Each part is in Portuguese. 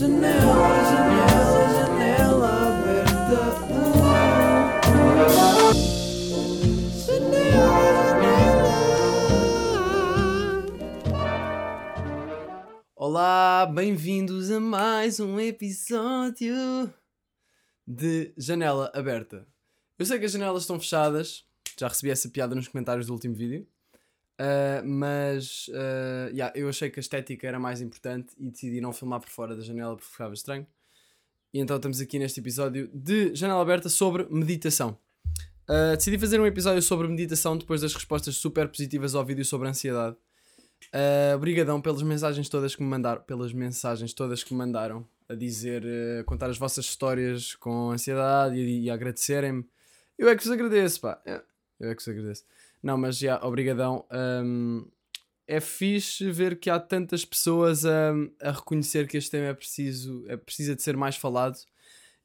Janela, janela, janela aberta. Janela. Olá, bem-vindos a mais um episódio de Janela Aberta. Eu sei que as janelas estão fechadas, já recebi essa piada nos comentários do último vídeo, uh, mas uh, yeah, eu achei que a estética era mais importante e decidi não filmar por fora da janela porque ficava estranho. E então estamos aqui neste episódio de Janela Aberta sobre meditação. Uh, decidi fazer um episódio sobre meditação depois das respostas super positivas ao vídeo sobre ansiedade. Uh, pelas mensagens todas que me mandaram, pelas mensagens todas que me mandaram a dizer, uh, contar as vossas histórias com ansiedade e, e agradecerem-me. Eu é que vos agradeço, pá. É, eu é que vos agradeço. Não, mas já, obrigadão. Um, é fixe ver que há tantas pessoas a, a reconhecer que este tema é preciso, é precisa de ser mais falado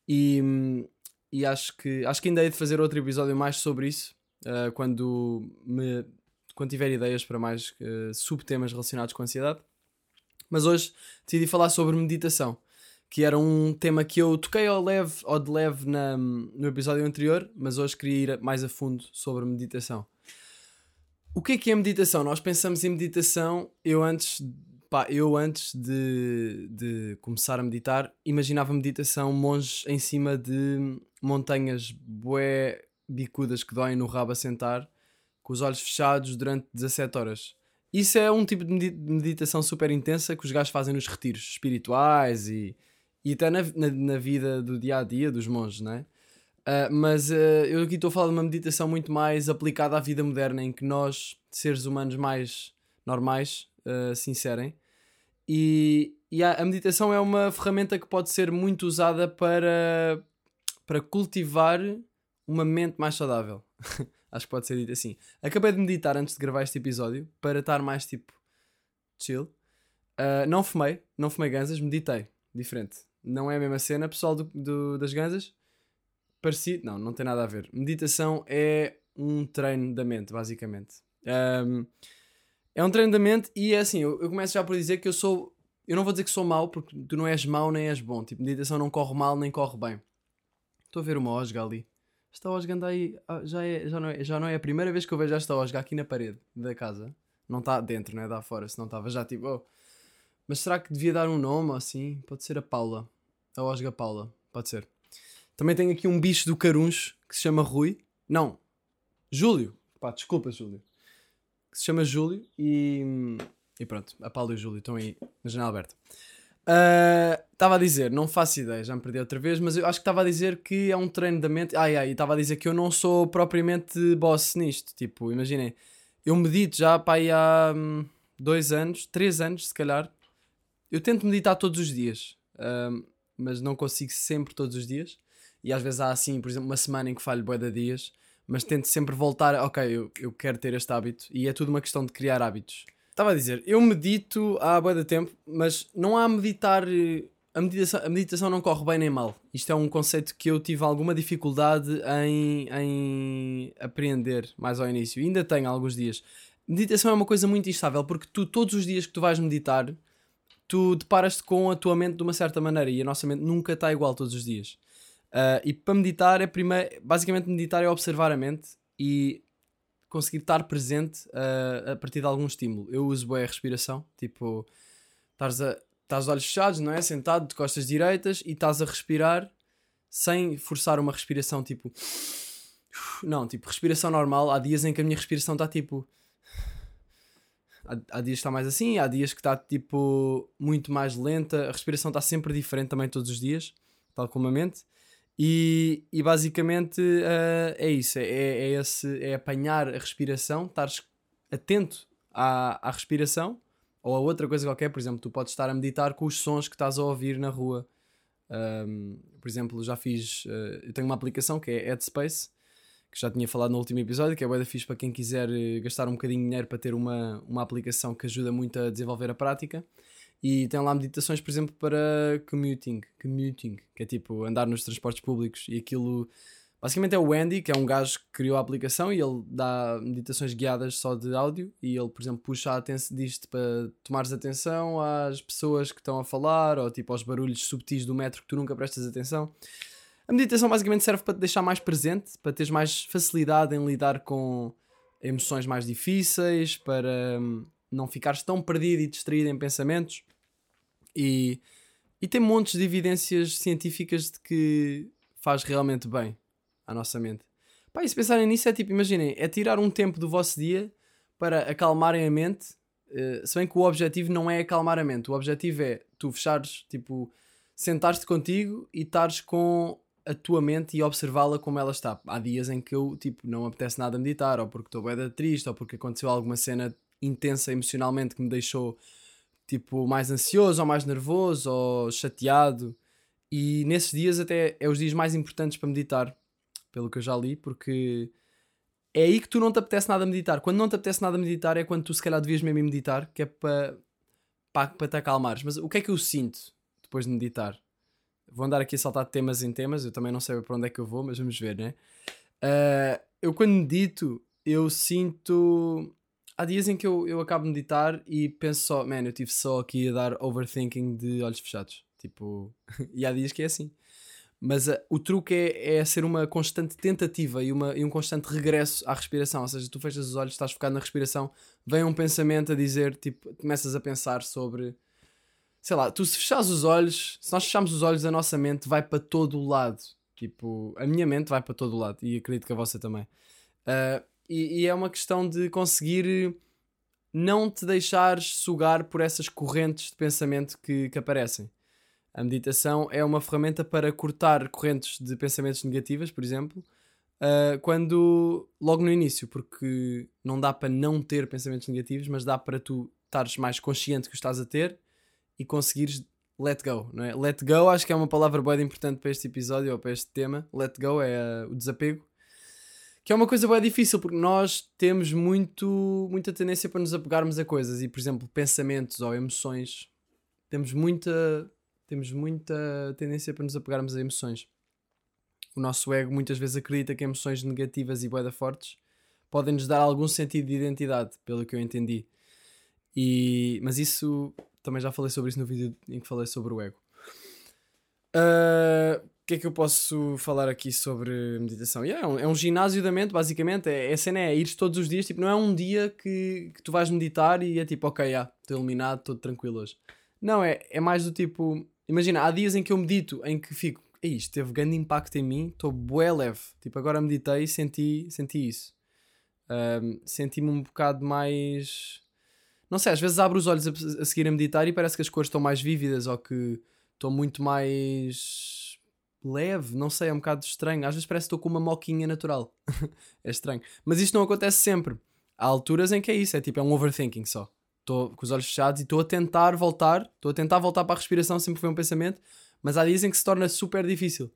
e, e acho que acho que ainda hei de fazer outro episódio mais sobre isso uh, quando me quando tiver ideias para mais uh, subtemas relacionados com ansiedade. Mas hoje decidi falar sobre meditação, que era um tema que eu toquei ao leve, ou de leve na, no episódio anterior, mas hoje queria ir mais a fundo sobre meditação. O que é que é meditação? Nós pensamos em meditação, eu antes, pá, eu antes de, de começar a meditar, imaginava meditação monges em cima de montanhas bué bicudas que doem no rabo a sentar, com os olhos fechados durante 17 horas. Isso é um tipo de meditação super intensa que os gajos fazem nos retiros espirituais e, e até na, na, na vida do dia a dia dos monges, não é? Uh, mas uh, eu aqui estou a falar de uma meditação muito mais aplicada à vida moderna, em que nós, seres humanos mais normais, uh, se inserem. E, e a, a, meditação é uma ferramenta que pode ser muito usada para, para cultivar uma mente mais saudável. Acho que pode ser dito assim. Acabei de meditar antes de gravar este episódio para estar mais tipo chill. Uh, não fumei, não fumei ganzas, meditei. Diferente. Não é a mesma cena, pessoal do, do das ganzas parecido. Não, não tem nada a ver. Meditação é um treino da mente, basicamente. Um, é um treino da mente e é assim, eu, eu, começo já por dizer que eu sou. Eu não vou dizer que sou mau, porque tu não és mau nem és bom. Tipo, meditação não corre mal nem corre bem. Estou a ver uma osga ali. Esta osga anda aí. Ah, já, é, já, não é, já não é a primeira vez que eu vejo esta osga aqui na parede da casa. Não está dentro, não é? Dá fora, senão estava já tipo. Oh. Mas será que devia dar um nome assim? Pode ser a Paula. A osga Paula. Pode ser. Também tenho aqui um bicho do Caruncho que se chama Rui. Não, Júlio. Pá, desculpa, Júlio. Que se chama Júlio e. E pronto, a Paulo e o Júlio estão aí na janela aberta. Estava uh, a dizer, não faço ideia, já me perdi outra vez, mas eu acho que estava a dizer que é um treino da mente. Ai ai, estava a dizer que eu não sou propriamente boss nisto. Tipo, imaginem, eu medito já para aí há hum, dois anos, três anos se calhar. Eu tento meditar todos os dias, uh, mas não consigo sempre todos os dias e às vezes há assim, por exemplo, uma semana em que falho bué de dias, mas tento sempre voltar, ok, eu, eu quero ter este hábito e é tudo uma questão de criar hábitos. Estava a dizer, eu medito há bué de tempo, mas não há meditar, a meditação, a meditação não corre bem nem mal. Isto é um conceito que eu tive alguma dificuldade em, em apreender mais ao início, ainda tenho alguns dias. Meditação é uma coisa muito instável, porque tu, todos os dias que tu vais meditar, tu deparas-te com a tua mente de uma certa maneira, e a nossa mente nunca está igual todos os dias. Uh, e para meditar é primeiro, basicamente meditar é observar a mente e conseguir estar presente uh, a partir de algum estímulo. Eu uso bem a respiração, tipo, estás a estás olhos fechados, não é? Sentado de costas direitas e estás a respirar sem forçar uma respiração tipo. Não, tipo, respiração normal. Há dias em que a minha respiração está tipo. Há, há dias que está mais assim, há dias que está tipo muito mais lenta. A respiração está sempre diferente também todos os dias, tal como a mente. E, e basicamente uh, é isso: é, é, esse, é apanhar a respiração, estares atento à, à respiração ou a outra coisa qualquer. Por exemplo, tu podes estar a meditar com os sons que estás a ouvir na rua. Um, por exemplo, já fiz. Uh, eu tenho uma aplicação que é Headspace, que já tinha falado no último episódio, que é o fixe para quem quiser eh, gastar um bocadinho de dinheiro para ter uma, uma aplicação que ajuda muito a desenvolver a prática. E tem lá meditações, por exemplo, para commuting, commuting, que é tipo andar nos transportes públicos e aquilo Basicamente é o Andy, que é um gajo que criou a aplicação e ele dá meditações guiadas só de áudio e ele, por exemplo, puxa a atenção disto para tomares atenção às pessoas que estão a falar ou tipo aos barulhos subtis do metro que tu nunca prestas atenção. A meditação basicamente serve para te deixar mais presente, para teres mais facilidade em lidar com emoções mais difíceis, para hum, não ficares tão perdido e distraído em pensamentos. E, e tem montes de evidências científicas de que faz realmente bem à nossa mente. Pá, e se pensarem nisso, é tipo, imaginem, é tirar um tempo do vosso dia para acalmarem a mente, uh, se bem que o objetivo não é acalmar a mente, o objetivo é tu fechares, tipo, sentares-te contigo e estares com a tua mente e observá-la como ela está. Há dias em que eu, tipo, não apetece nada meditar, ou porque estou bem triste, ou porque aconteceu alguma cena intensa emocionalmente que me deixou, tipo, mais ansioso, ou mais nervoso, ou chateado. E nesses dias até é os dias mais importantes para meditar, pelo que eu já li, porque é aí que tu não te apetece nada meditar. Quando não te apetece nada meditar é quando tu se calhar devias mesmo meditar, que é para, para, para te acalmares. Mas o que é que eu sinto depois de meditar? Vou andar aqui a saltar de temas em temas, eu também não sei para onde é que eu vou, mas vamos ver, né? Uh, eu quando medito, eu sinto. Há dias em que eu, eu acabo de meditar e penso só, man, eu estive só aqui a dar overthinking de olhos fechados. Tipo, e há dias que é assim. Mas uh, o truque é, é ser uma constante tentativa e, uma, e um constante regresso à respiração. Ou seja, tu fechas os olhos, estás focado na respiração, vem um pensamento a dizer, tipo, começas a pensar sobre sei lá, tu se fechares os olhos, se nós fecharmos os olhos, a nossa mente vai para todo o lado. Tipo, a minha mente vai para todo o lado e acredito que a vossa também. Uh, e, e, é uma questão de conseguir não te deixares sugar por essas correntes de pensamento que, que aparecem. A meditação é uma ferramenta para cortar correntes de pensamentos negativas, por exemplo, uh, quando logo no início, porque não dá para não ter pensamentos negativos, mas dá para tu estares mais consciente que o estás a ter e conseguires let go, não é? Let go acho que é uma palavra boa importante para este episódio ou para este tema. Let go é uh, o desapego. Que é uma coisa bem difícil porque nós temos muito, muita tendência para nos apegarmos a coisas e, por exemplo, pensamentos ou emoções. Temos muita, temos muita tendência para nos apegarmos a emoções. O nosso ego muitas vezes acredita que emoções negativas e boeda fortes podem nos dar algum sentido de identidade, pelo que eu entendi. E, mas isso também já falei sobre isso no vídeo em que falei sobre o ego. Uh, que é que eu posso falar aqui sobre meditação? Yeah, é, um, é, um, ginásio da mente, basicamente. É, a cena é ir todos os dias. Tipo, não é um dia que, que tu vais meditar e é tipo, ok, já, estou iluminado, estou tranquilo hoje. Não, é, é mais do tipo. Imagina, há dias em que eu medito, em que fico, isto teve grande impacto em mim, estou bué leve. Tipo, agora meditei e senti, senti isso. Um, Senti-me um bocado mais não sei, às vezes abro os olhos a, a seguir a meditar e parece que as cores estão mais vívidas ou que estou muito mais leve, não sei, é um bocado estranho. Às vezes parece que estou com uma moquinha natural. é estranho. Mas isto não acontece sempre. Há alturas em que é isso, é tipo, é um overthinking só. Estou com os olhos fechados e estou a tentar voltar, estou a tentar voltar para a respiração, sempre foi um pensamento, mas há dias em que se torna super difícil.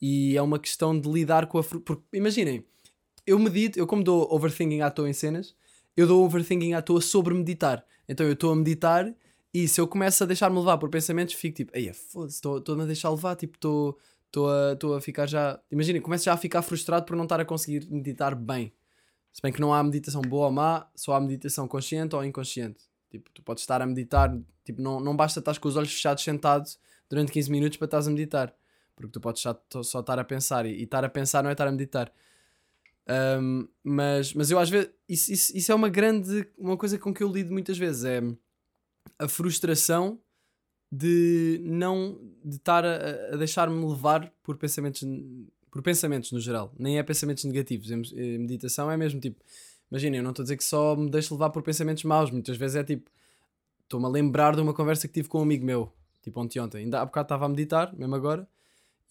E é uma questão de lidar com a. Porque imaginem, eu medito, eu como dou overthinking à toa em cenas, eu dou overthinking à toa sobre meditar. Então eu estou a meditar e se eu começo a deixar-me levar por pensamentos, fico tipo, ei, foda-se, estou-me a deixar levar, tipo, estou a, a ficar já. Imagina, começo já a ficar frustrado por não estar a conseguir meditar bem. Se bem que não há meditação boa ou má, só há meditação consciente ou inconsciente. Tipo, tu podes estar a meditar, tipo, não, não basta estar com os olhos fechados sentado durante 15 minutos para estás a meditar. Porque tu podes só, só estar a pensar e, e estar a pensar não é estar a meditar. Um, mas, mas eu às vezes isso, isso, isso, é uma grande uma coisa com que eu lido muitas vezes é a frustração de não de estar a, a deixar-me levar por pensamentos por pensamentos no geral, nem é pensamentos negativos. Em meditação é mesmo tipo, imagina, eu não estou a dizer que só me deixo levar por pensamentos maus, muitas vezes é tipo, estou-me a lembrar de uma conversa que tive com um amigo meu, tipo ontem ontem, ainda há bocado estava a meditar, mesmo agora,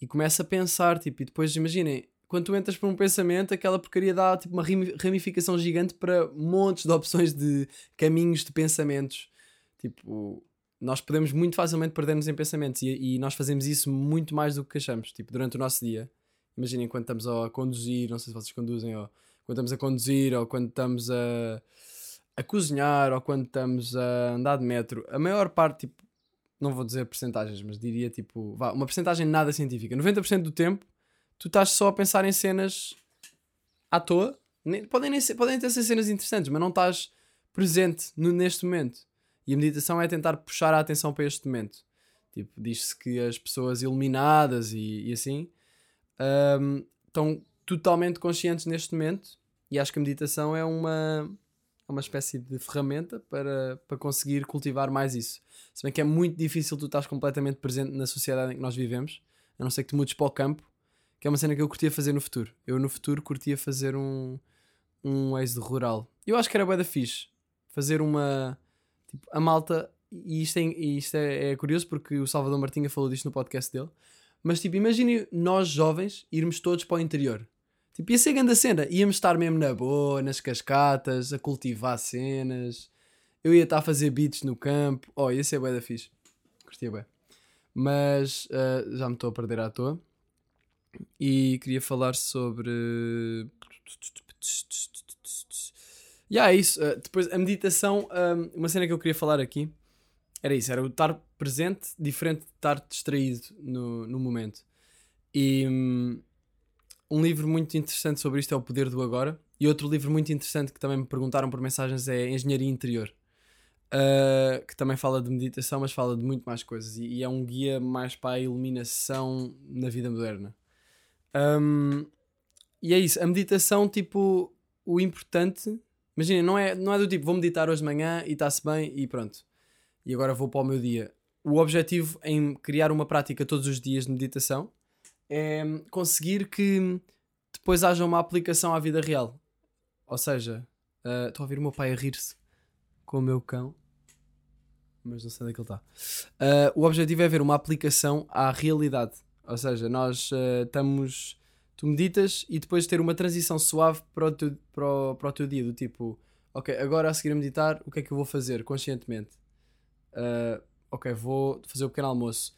e começo a pensar, tipo, e depois imaginem, quando tu entras por um pensamento, aquela porcaria dá tipo uma ramificação gigante para montes de opções de caminhos de pensamentos. Tipo, nós podemos muito facilmente perder-nos em pensamentos e, e, nós fazemos isso muito mais do que achamos, tipo, durante o nosso dia. Imaginem quando estamos a conduzir, não sei se vocês conduzem, ou quando estamos a conduzir, ou quando estamos a, a cozinhar, ou quando estamos a andar de metro. A maior parte, tipo, não vou dizer percentagens, mas diria tipo, vá, uma percentagem nada científica. 90% do tempo tu estás só a pensar em cenas à toa. Nem- podem, nem ser, podem ter ser cenas interessantes, mas não estás presente no- neste momento. E a meditação é tentar puxar a atenção para este momento. Tipo, diz-se que as pessoas iluminadas e, e assim hum, estão totalmente conscientes neste momento e acho que a meditação é uma, é uma espécie de ferramenta para, para conseguir cultivar mais isso. Se bem que é muito difícil tu estás completamente presente na sociedade em que nós vivemos, a não ser que tu mudes para o campo, que é uma cena que eu curtia fazer no futuro. Eu no futuro curtia fazer um, um êxodo rural. Eu acho que era bué da fixe. Fazer uma... Tipo, a malta... E isto, é, isto é, é curioso porque o Salvador Martinha falou disto no podcast dele. Mas tipo, imagine nós jovens irmos todos para o interior. Tipo, ia ser grande a cena. Íamos estar mesmo na boa, nas cascatas, a cultivar cenas. Eu ia estar a fazer beats no campo. Oh, ia ser bué da fixe. Curtia bué. Mas ah, já me estou a perder à toa. E queria falar sobre... E yeah, é isso. Ah, depois, a meditação, ah, uma cena que eu queria falar aqui era isso, era o estar presente, diferente de estar distraído no, no momento. E hum, um livro muito interessante sobre isto é O Poder do Agora. E outro livro muito interessante que também me perguntaram por mensagens é Engenharia Interior. Uh, que também fala de meditação, mas fala de muito mais coisas. E, e é um guia mais para a iluminação na vida moderna. Um, e é isso, a meditação, tipo, o importante. Imagina, não é, não é do tipo, vou meditar hoje de manhã e está-se bem e pronto e agora vou para o meu dia. O objetivo em criar uma prática todos os dias de meditação é conseguir que depois haja uma aplicação à vida real. Ou seja, uh, estou a ouvir o meu pai a rir-se com o meu cão, mas não sei onde é que ele está. Uh, o objetivo é ver uma aplicação à realidade. Ou seja, nós uh, estamos. Tu meditas e depois ter uma transição suave para o, teu, para, o, para o teu dia, do tipo, ok, agora a seguir a meditar, o que é que eu vou fazer conscientemente? Uh, ok, vou fazer o pequeno almoço.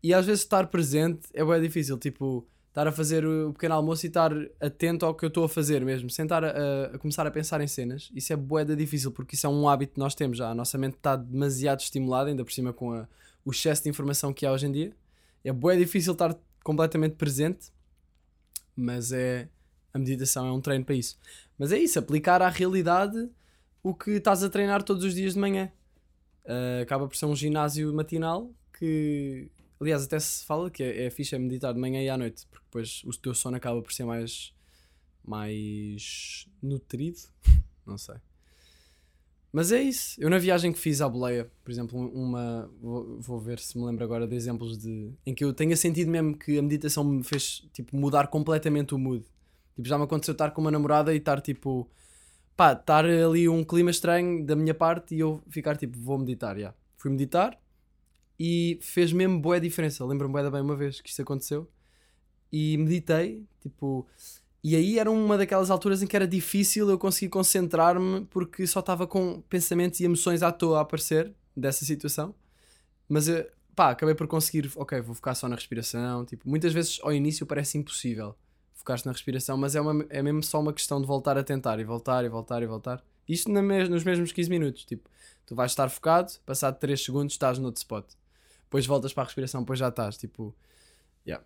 E às vezes estar presente é bem difícil, tipo, estar a fazer o pequeno almoço e estar atento ao que eu estou a fazer mesmo, sem estar a, a, começar a pensar em cenas. Isso é bué da difícil, porque isso é um hábito que nós temos já. A nossa mente está demasiado estimulada, ainda por cima com a, o excesso de informação que há hoje em dia. É bué difícil estar completamente presente, mas é... A meditação é um treino para isso. Mas é isso, aplicar à realidade o que estás a treinar todos os dias de manhã. Uh, acaba por ser um ginásio matinal que, aliás, até se fala que é, é fixe é meditar de manhã e à noite, porque depois o teu sono acaba por ser mais, mais nutrido. Não sei. Mas é isso. Eu na viagem que fiz à boleia, por exemplo, uma. Vou, ver se me lembro agora de exemplos de. em que eu tenha sentido mesmo que a meditação me fez tipo, mudar completamente o mood. Tipo, já me aconteceu estar com uma namorada e estar tipo pá, estar ali um clima estranho da minha parte e eu ficar tipo, vou meditar, já. Fui meditar e fez mesmo boa diferença. Lembro-me bem, bem uma vez que isto aconteceu e meditei, tipo, e aí era uma daquelas alturas em que era difícil eu conseguir concentrar-me porque só estava com pensamentos e emoções à toa a aparecer dessa situação. Mas eu, pá, acabei por conseguir, ok, vou focar só na respiração. Tipo, muitas vezes ao início parece impossível focar-se na respiração, mas é, uma, é mesmo só uma questão de voltar a tentar e voltar e voltar e voltar. Isto mes nos mesmos 15 minutos. Tipo, tu vais estar focado, passado 3 segundos estás no outro spot. Depois voltas para a respiração, depois já estás. Tipo, yeah.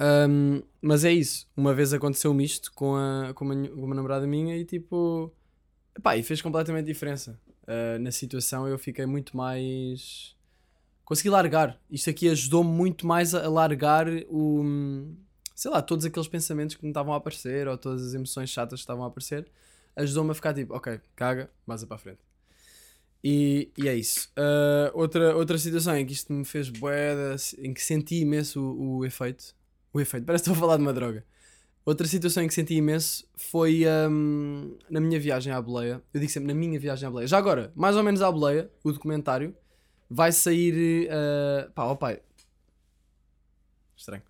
Um, mas é isso. Uma vez aconteceu-me isto com, a, com, uma, uma namorada minha e tipo. Pá, e fez completamente diferença. Uh, na situação eu fiquei muito mais. Consegui largar. Isto aqui ajudou-me muito mais a largar o sei lá, todos aqueles pensamentos que me estavam a aparecer ou todas as emoções chatas que estavam a aparecer, ajudou-me a ficar tipo, ok, caga, vaza para a frente. E, e é isso. Uh, outra, outra situação em que isto me fez boeda, em que senti imenso o, o, efeito. O efeito, parece que estou a falar de uma droga. Outra situação em que senti imenso foi um, na minha viagem à boleia. Eu digo sempre na minha viagem à boleia. Já agora, mais ou menos à boleia, o documentário vai sair. Uh, pá, ó pai. Estranho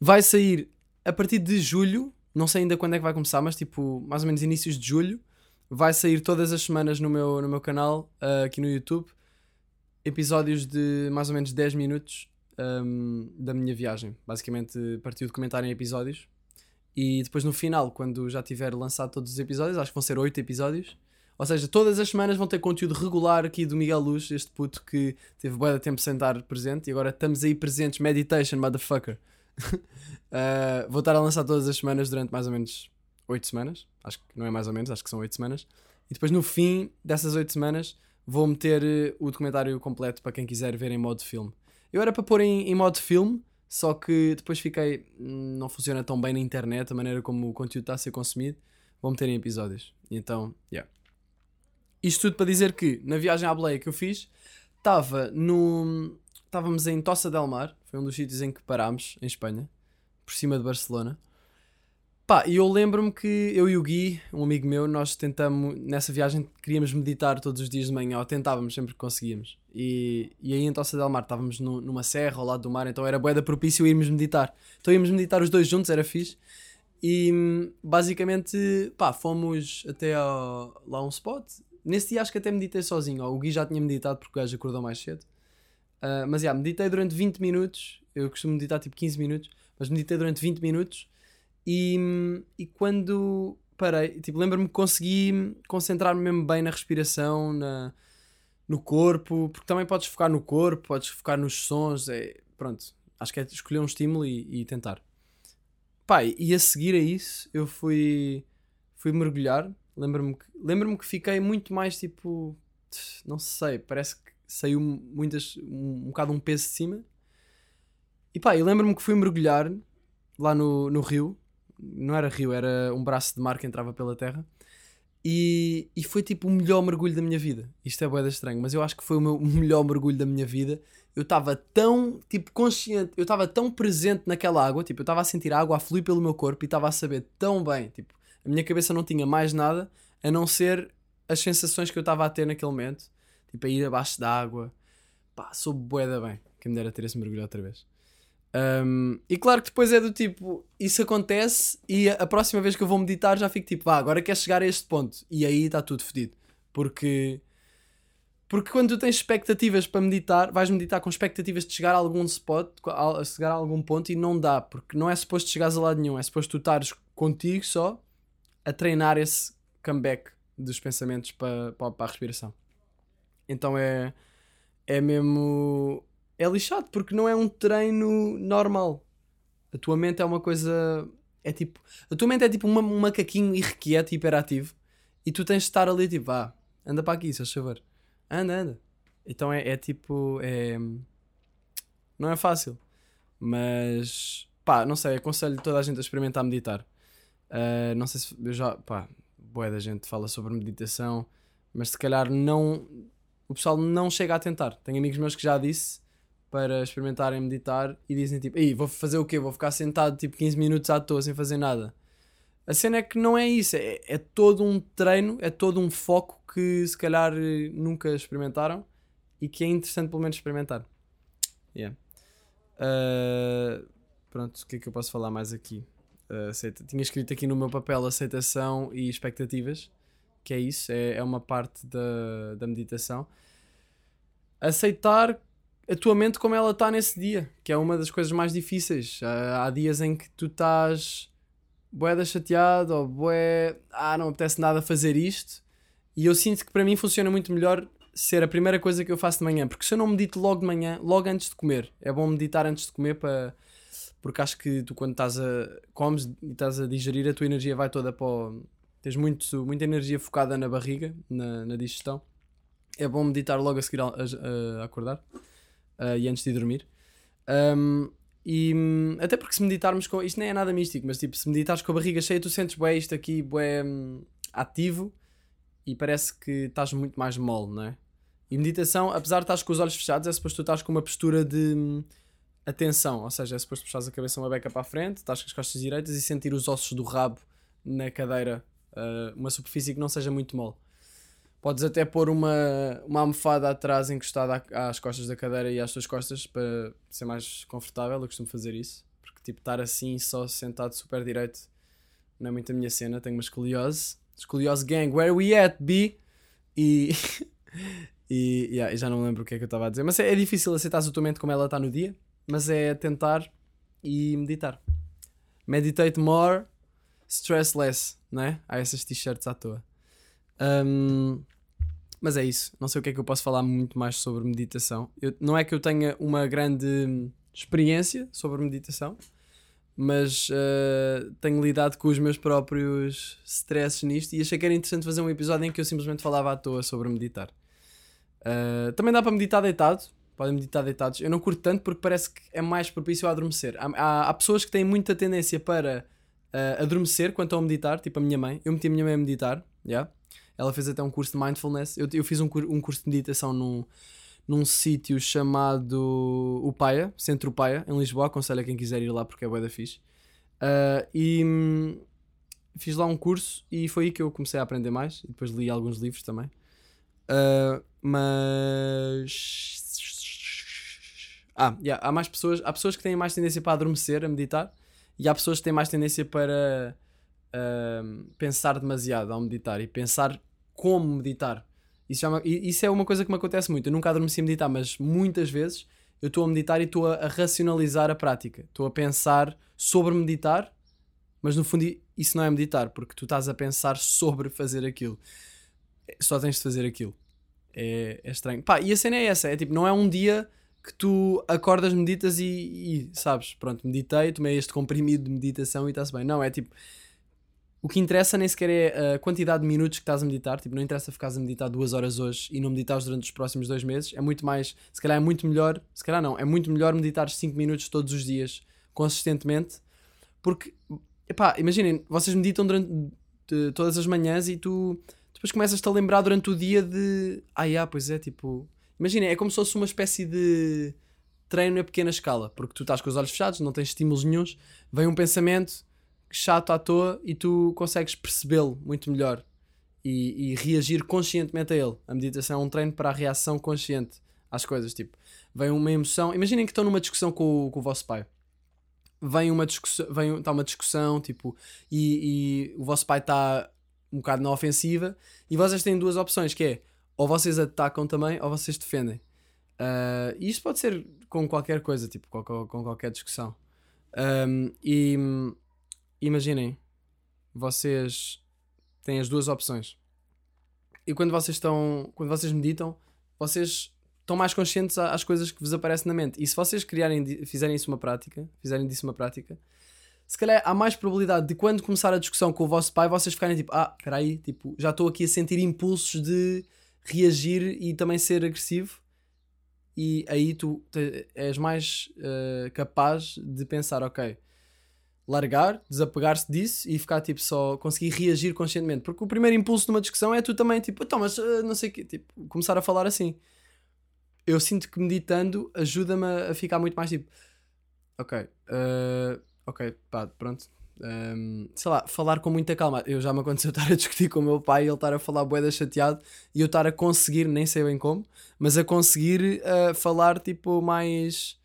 vai sair a partir de julho. Não sei ainda quando é que vai começar, mas tipo, mais ou menos inícios de julho. Vai sair todas as semanas no meu, no meu canal, uh, aqui no YouTube, episódios de mais ou menos 10 minutos um, da minha viagem. Basicamente, partiu de comentar em episódios. E depois no final, quando já tiver lançado todos os episódios, acho que vão ser 8 episódios. Ou seja, todas as semanas vão ter conteúdo regular aqui do Miguel Luz, este puto que teve bué de tempo sem estar presente e agora estamos aí presentes. Meditation, motherfucker. uh, vou estar a lançar todas as semanas durante mais ou menos 8 semanas. Acho que não é mais ou menos, acho que são 8 semanas. E depois no fim dessas 8 semanas vou meter uh, o documentário completo para quem quiser ver em modo filme. Eu era para pôr em, em modo filme, só que depois fiquei. Hum, não funciona tão bem na internet a maneira como o conteúdo está a ser consumido. Vou meter em episódios. Então, yeah. Isto tudo para dizer que na viagem à Bleia que eu fiz, estava no. Estávamos em Tossa del Mar, foi um dos sítios em que parámos, em Espanha, por cima de Barcelona. Pá, e eu lembro-me que eu e o Gui, um amigo meu, nós tentamos, nessa viagem, queríamos meditar todos os dias de manhã, ou tentávamos sempre que conseguíamos. E, e aí em Tossa del Mar estávamos no, numa serra ao lado do mar, então era boeda propício irmos meditar. Então íamos meditar os dois juntos, era fixe. E basicamente, pá, fomos até ao, lá um spot. Nesse dia acho que até meditei sozinho. o Gui já tinha meditado porque o gajo acordou mais cedo. Uh, mas já, yeah, meditei durante 20 minutos. Eu costumo meditar tipo 15 minutos, mas meditei durante 20 minutos e, e quando parei, tipo, lembro-me que consegui concentrar-me mesmo bem na respiração, na, no corpo, porque também podes focar no corpo, podes focar nos sons, é, pronto, acho que é escolher um estímulo e, e tentar. Pai, e a seguir a isso eu fui, fui mergulhar, lembro-me que, lembro que fiquei muito mais tipo, não sei, parece que saiu muitas, um, um bocado um peso de cima. E pá, lembro-me que fui mergulhar lá no, no rio não era rio, era um braço de mar que entrava pela terra. E, e foi tipo o melhor mergulho da minha vida. Isto é boeda estranho, mas eu acho que foi o meu melhor mergulho da minha vida. Eu estava tão, tipo, consciente, eu estava tão presente naquela água, tipo, eu estava a sentir a água a fluir pelo meu corpo e estava a saber tão bem, tipo, a minha cabeça não tinha mais nada a não ser as sensações que eu estava a ter naquele momento, tipo, a ir abaixo da água. Pá, sou boeda bem. Quem me dera ter esse mergulho outra vez. Um, e claro que depois é do tipo, isso acontece e a, próxima vez que eu vou meditar já fico tipo, ah, agora quer chegar a este ponto. E aí está tudo fedido. Porque, porque quando tu tens expectativas para meditar, vais meditar com expectativas de chegar a algum spot, a chegar a algum ponto e não dá, porque não é suposto chegares a lado nenhum, é suposto tu estares contigo só a treinar esse comeback dos pensamentos para, para, para a respiração. Então é, é mesmo é lixado porque não é um treino normal. A tua mente é uma coisa. É tipo. A tua mente é tipo uma, um macaquinho irrequieto hiperativo. E tu tens de estar ali tipo, ah, anda para aqui, se favor. Anda, anda. Então é, é tipo. É... Não é fácil. Mas. Pá, não sei, aconselho toda a gente a experimentar meditar. Uh, não sei se. Eu já. Pá, boa da gente fala sobre meditação. Mas se calhar não. O pessoal não chega a tentar. Tenho amigos meus que já disse para experimentarem meditar e dizem tipo, Ei, vou fazer o quê? Vou ficar sentado tipo 15 minutos à toa sem fazer nada. A cena é que não é isso, é, é todo um treino, é todo um foco que se calhar nunca experimentaram e que é interessante pelo menos experimentar. Yeah. Uh, pronto, o que é que eu posso falar mais aqui? Uh, aceita. Tinha escrito aqui no meu papel aceitação e expectativas, que é isso, é, é uma parte da, da meditação. Aceitar a tua mente como ela está nesse dia, que é uma das coisas mais difíceis. Há, dias em que tu estás boeda chateado ou boé, ah, não apetece nada fazer isto. E eu sinto que para mim funciona muito melhor ser a primeira coisa que eu faço de manhã, porque se eu não medito logo de manhã, logo antes de comer, é bom meditar antes de comer para porque acho que tu quando estás a comes e estás a digerir a tua energia vai toda para o... tens muito, muita energia focada na barriga, na, na digestão. É bom meditar logo a seguir a, a, a acordar uh, e antes de dormir. Um, e até porque se meditarmos com. Isto nem é nada místico, mas tipo, se meditares com a barriga cheia, tu sentes bué isto aqui, bué um, ativo e parece que estás muito mais mole, não é? E meditação, apesar de estás com os olhos fechados, é suposto tu estás com uma postura de um, atenção, ou seja, é suposto puxares a cabeça uma beca para a frente, estás com as costas direitas e sentir os ossos do rabo na cadeira, uh, uma superfície que não seja muito mole. Podes até pôr uma, uma almofada atrás encostada às costas da cadeira e às tuas costas para ser mais confortável. Eu costumo fazer isso. Porque, tipo, estar assim, só sentado super direito, não é muito a minha cena. Tenho uma escoliose. Escoliose gang, where we at, B? E. e yeah, já não lembro o que é que eu estava a dizer. Mas é, é difícil aceitar a tua mente como ela está no dia. Mas é tentar e meditar. Meditate more, stress less, não é? Há essas t-shirts à toa. Um, mas é isso. Não sei o que é que eu posso falar muito mais sobre meditação. Eu, não é que eu tenha uma grande experiência sobre meditação, mas uh, tenho lidado com os meus próprios stresses nisto e achei que era interessante fazer um episódio em que eu simplesmente falava à toa sobre meditar. Uh, também dá para meditar deitado, podem meditar deitados. Eu não curto tanto porque parece que é mais propício a adormecer. Há, há, há pessoas que têm muita tendência para uh, adormecer quando estão a meditar, tipo a minha mãe. Eu meti a minha mãe a meditar, yeah? Ela fez até um curso de mindfulness. Eu, eu fiz um, um curso de meditação num, num sítio chamado O Paia, Centro Paia, em Lisboa. Aconselho a quem quiser ir lá porque é bué da fixe. Uh, e hum, fiz lá um curso e foi aí que eu comecei a aprender mais. E depois li alguns livros também. Uh, mas. Ah, yeah, há mais pessoas. Há pessoas que têm mais tendência para adormecer, a meditar. E há pessoas que têm mais tendência para pensar demasiado ao meditar e pensar como meditar. Isso, já, isso é uma coisa que me acontece muito. Eu nunca adormeci a meditar, mas muitas vezes eu estou a meditar e estou a, a racionalizar a prática. Estou a pensar sobre meditar, mas no fundo isso não é meditar, porque tu estás a pensar sobre fazer aquilo. Só tens de fazer aquilo. É, é estranho. Pá, e a cena é essa: é tipo, não é um dia que tu acordas, meditas e, e sabes, pronto, meditei, tomei este comprimido de meditação e está-se bem. Não, é tipo o que interessa nem sequer é a quantidade de minutos que estás a meditar. Tipo, não interessa ficares a meditar duas horas hoje e não meditares durante os próximos dois meses. É muito mais, se calhar é muito melhor, se calhar não, é muito melhor meditar 5 minutos todos os dias, consistentemente. Porque, epá, imaginem, vocês meditam durante de, todas as manhãs e tu depois começas-te a lembrar durante o dia de. Ah, yeah, pois é, tipo. Imaginem, é como se fosse uma espécie de treino a pequena escala, porque tu estás com os olhos fechados, não tens estímulos nenhums, vem um pensamento chato à toa e tu consegues percebê-lo muito melhor e, e, reagir conscientemente a ele. A meditação é um treino para a reação consciente às coisas. Tipo, vem uma emoção. Imaginem que estão numa discussão com, com o vosso pai. Vem uma discussão, vem, está uma discussão, tipo, e, e o vosso pai está um bocado na ofensiva e vocês têm duas opções, que é ou vocês atacam também ou vocês defendem. Uh, e isto pode ser com qualquer coisa, tipo, com, com qualquer discussão. Um, e imaginem, vocês têm as duas opções. E quando vocês estão, quando vocês meditam, vocês estão mais conscientes às coisas que vos aparecem na mente. E se vocês criarem, fizerem isso uma prática, fizerem disso uma prática, se calhar há mais probabilidade de quando começar a discussão com o vosso pai, vocês ficarem tipo, ah, espera aí, tipo, já estou aqui a sentir impulsos de reagir e também ser agressivo. E aí tu és mais uh, capaz de pensar, ok, largar, desapegar-se disso e ficar tipo só conseguir reagir conscientemente. Porque o primeiro impulso numa discussão é tu também tipo, então, mas uh, não sei o quê, tipo, começar a falar assim. Eu sinto que meditando ajuda-me a, ficar muito mais tipo, ok, uh, ok, pá, pronto. Um, sei lá, falar com muita calma. Eu já me aconteceu estar a discutir com o meu pai e ele estar a falar boeda chateado e eu estar a conseguir, nem sei bem como, mas a conseguir uh, falar tipo mais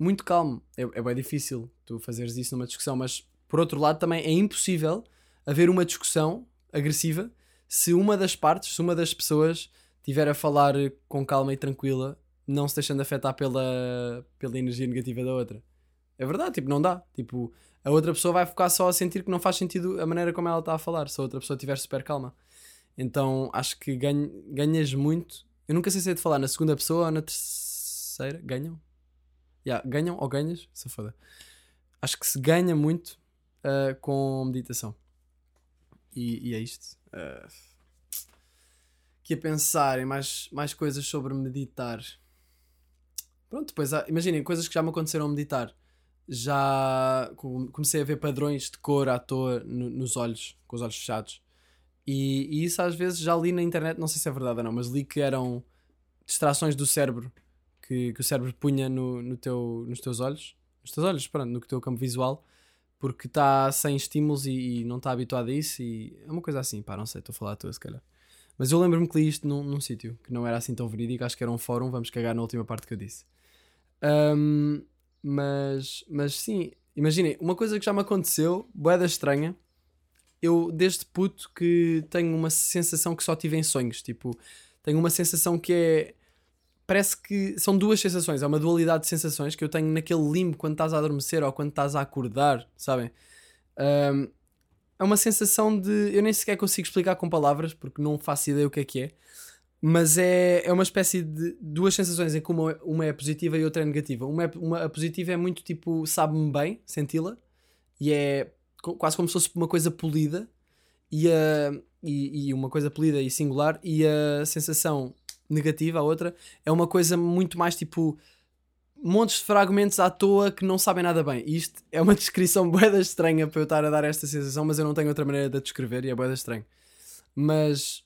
muito calmo. É, é bem difícil tu fazeres isso numa discussão, mas por outro lado também é impossível haver uma discussão agressiva se uma das partes, se uma das pessoas estiver a falar com calma e tranquila, não se deixando afetar pela, pela energia negativa da outra. É verdade, tipo, não dá. Tipo, a outra pessoa vai ficar só a sentir que não faz sentido a maneira como ela está a falar, se a outra pessoa estiver super calma. Então acho que ganhas muito. Eu nunca sei se é de falar na segunda pessoa ou na terceira. Ganham? Yeah, ganham ou ganhas? Se foda. Acho que se ganha muito uh, com meditação. E, e é isto. Uh, que a pensar em mais, mais coisas sobre meditar. Pronto, depois imaginem coisas que já me aconteceram a meditar. Já comecei a ver padrões de cor à toa no, nos olhos, com os olhos fechados. E, e, isso às vezes já li na internet, não sei se é verdade ou não, mas li que eram distrações do cérebro que, que o cérebro punha no, no teu, nos teus olhos, nos teus olhos, pronto, no teu campo visual, porque está sem estímulos e, e não está habituado a isso. E é uma coisa assim, pá, não sei, estou a falar à tua se calhar. Mas eu lembro-me que li isto num, num sítio que não era assim tão verídico, acho que era um fórum, vamos cagar na última parte que eu disse. Um, mas, mas sim, imaginem, uma coisa que já me aconteceu, boeda estranha, eu desde puto que tenho uma sensação que só tive em sonhos, tipo, tenho uma sensação que é parece que são duas sensações, é uma dualidade de sensações que eu tenho naquele limbo quando estás a adormecer ou quando estás a acordar, sabem? Um, é uma sensação de. Eu nem sequer consigo explicar com palavras porque não faço ideia o que é que é, mas é, é uma espécie de duas sensações em que uma, uma é positiva e outra é negativa. Uma, é, uma a positiva é muito tipo, sabe-me bem senti-la, e é quase como se fosse uma coisa polida e, a, e, e uma coisa polida e singular e a sensação negativa, a outra, é uma coisa muito mais tipo montes de fragmentos à toa que não sabem nada bem. Isto é uma descrição boeda estranha para eu estar a dar esta sensação, mas eu não tenho outra maneira de a descrever e é boeda estranho. Mas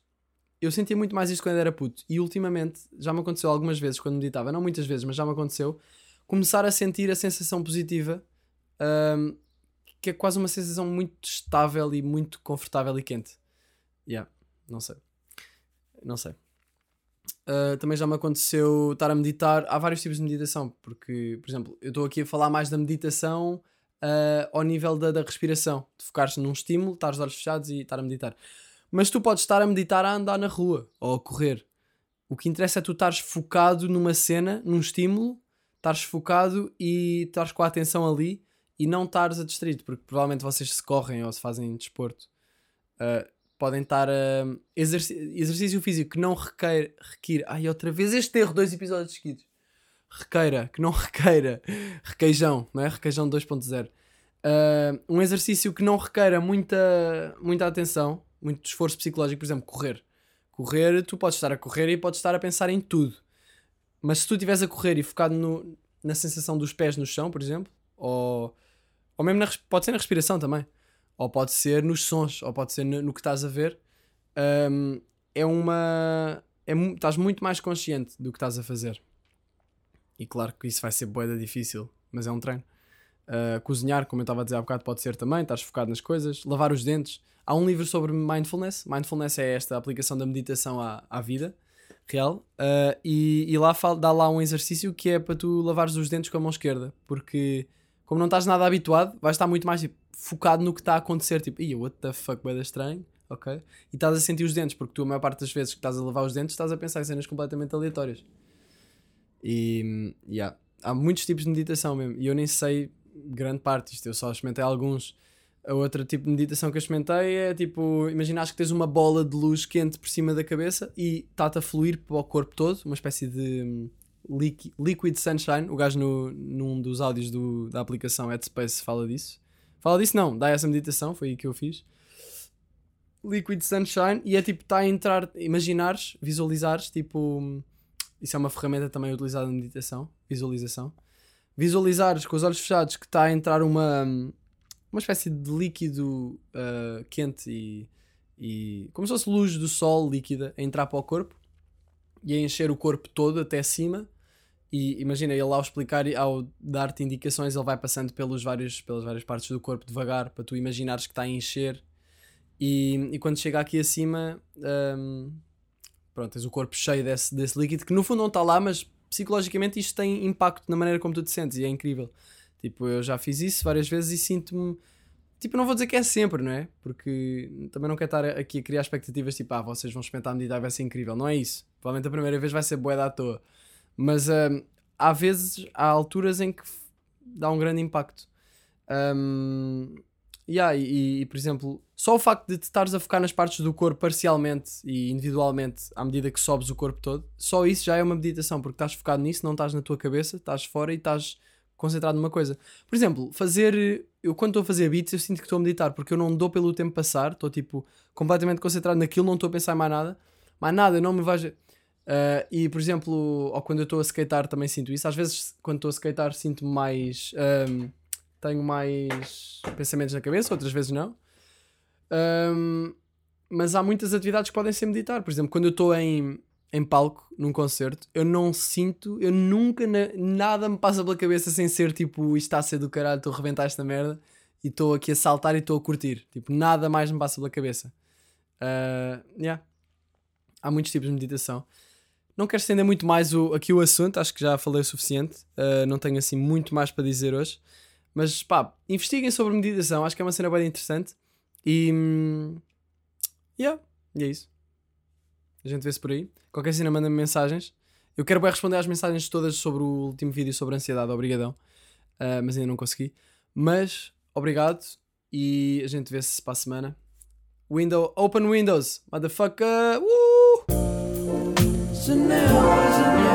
eu sentia muito mais isto quando era puto. E ultimamente já me aconteceu algumas vezes quando meditava, não muitas vezes, mas já me aconteceu, começar a sentir a sensação positiva, ahm, que é quase uma sensação muito estável e muito confortável e quente. Yeah, não sei. Não sei. Uh, também já me aconteceu estar a meditar. Há vários tipos de meditação, porque, por exemplo, eu estou aqui a falar mais da meditação uh, ao nível da, da respiração, de focares num estímulo, estar os olhos fechados e estar a meditar. Mas tu podes estar a meditar a andar na rua ou a correr. O que interessa é tu estares focado numa cena, num estímulo, estares focado e estares com a atenção ali e não estares a distraído, porque provavelmente vocês se correm ou se fazem desporto. Uh, podem estar a exerc exercício físico que não requer, requer ai outra vez este erro, dois episódios seguidos. Requeira, que não requeira requeijão, não é? Requeijão 2.0 uh, um exercício que não requeira muita, muita atenção muito esforço psicológico, por exemplo, correr. Correr, tu podes estar a correr e podes estar a pensar em tudo. Mas se tu estiveres a correr e focado no, na sensação dos pés no chão, por exemplo ou, ou mesmo na, pode ser na respiração também ou pode ser nos sons, ou pode ser no, no que estás a ver, um, é uma. É, estás muito mais consciente do que estás a fazer. E claro que isso vai ser boeda difícil, mas é um treino. Uh, cozinhar, como eu estava a dizer há bocado, pode ser também, estás focado nas coisas. Lavar os dentes. Há um livro sobre mindfulness. Mindfulness é esta aplicação da meditação à, à vida real. Uh, e, e lá fala, dá lá um exercício que é para tu lavares os dentes com a mão esquerda, porque como não estás nada habituado, vais estar muito mais tipo, focado no que está a acontecer, tipo, ia, what the fuck, bem estranho, ok? E estás a sentir os dentes, porque tu, a maior parte das vezes que estás a lavar os dentes, estás a pensar em cenas completamente aleatórias. E, yeah, há muitos tipos de meditação mesmo, e eu nem sei grande parte isto, eu só experimentei alguns. A outra tipo de meditação que eu experimentei é tipo, imagina que tens uma bola de luz quente por cima da cabeça e está-te a fluir para o corpo todo, uma espécie de hum, Liquid Sunshine. O gajo no, num dos áudios do, da aplicação Headspace fala disso. Fala disso, não, dá essa meditação, foi aí que eu fiz. Liquid Sunshine, e é tipo, está a entrar, imaginares, visualizares, tipo, isso é uma ferramenta também utilizada na meditação, visualização. Visualizares com os olhos fechados que está a entrar uma, uma espécie de líquido uh, quente e, e como se fosse luz do sol líquida a entrar para o corpo e a encher o corpo todo até cima e imagina, ele ao explicar, ao dar-te indicações, ele vai passando pelos vários, pelas várias partes do corpo devagar para tu imaginares que está a encher. E, e quando chega aqui acima, um, pronto, tens o corpo cheio desse, desse líquido que no fundo não está lá, mas psicologicamente isto tem impacto na maneira como tu te sentes e é incrível. Tipo, eu já fiz isso várias vezes e sinto-me. Tipo, não vou dizer que é sempre, não é? Porque também não quero estar aqui a criar expectativas tipo, ah, vocês vão experimentar a medida e vai ser incrível. Não é isso. Provavelmente a primeira vez vai ser boeda à toa. Mas um, há vezes, há alturas em que dá um grande impacto. Um, yeah, e, e, por exemplo, só o facto de te estares a focar nas partes do corpo parcialmente e individualmente à medida que sobes o corpo todo, só isso já é uma meditação, porque estás focado nisso, não estás na tua cabeça, estás fora e estás concentrado numa coisa. Por exemplo, fazer. Eu quando estou a fazer beats, eu sinto que estou a meditar, porque eu não dou pelo tempo passar, estou tipo completamente concentrado naquilo, não estou a pensar em mais nada, mais nada, não me vais. Uh, e por exemplo, ou quando eu estou a skatear também sinto isso. Às vezes, quando estou a skatear, sinto mais. Um, tenho mais pensamentos na cabeça, outras vezes não. Um, mas há muitas atividades que podem ser meditar. Por exemplo, quando eu estou em, em palco, num concerto, eu não sinto, eu nunca, na, nada me passa pela cabeça sem ser tipo, isto está a ser do caralho, estou a reventar esta merda e estou aqui a saltar e estou a curtir. Tipo, nada mais me passa pela cabeça. Uh, yeah. Há muitos tipos de meditação. Não quero estender muito mais o, aqui o assunto, acho que já falei o suficiente. Uh, não tenho assim muito mais para dizer hoje. Mas pá, investiguem sobre meditação, acho que é uma cena bem interessante. E. Hum, yeah, e é isso. A gente vê-se por aí. Qualquer cena manda-me mensagens. Eu quero bem responder às mensagens todas sobre o último vídeo sobre ansiedade, obrigadão. Uh, mas ainda não consegui. Mas, obrigado. E a gente vê-se para a semana. Window, open windows, motherfucker! Uh! So now isn't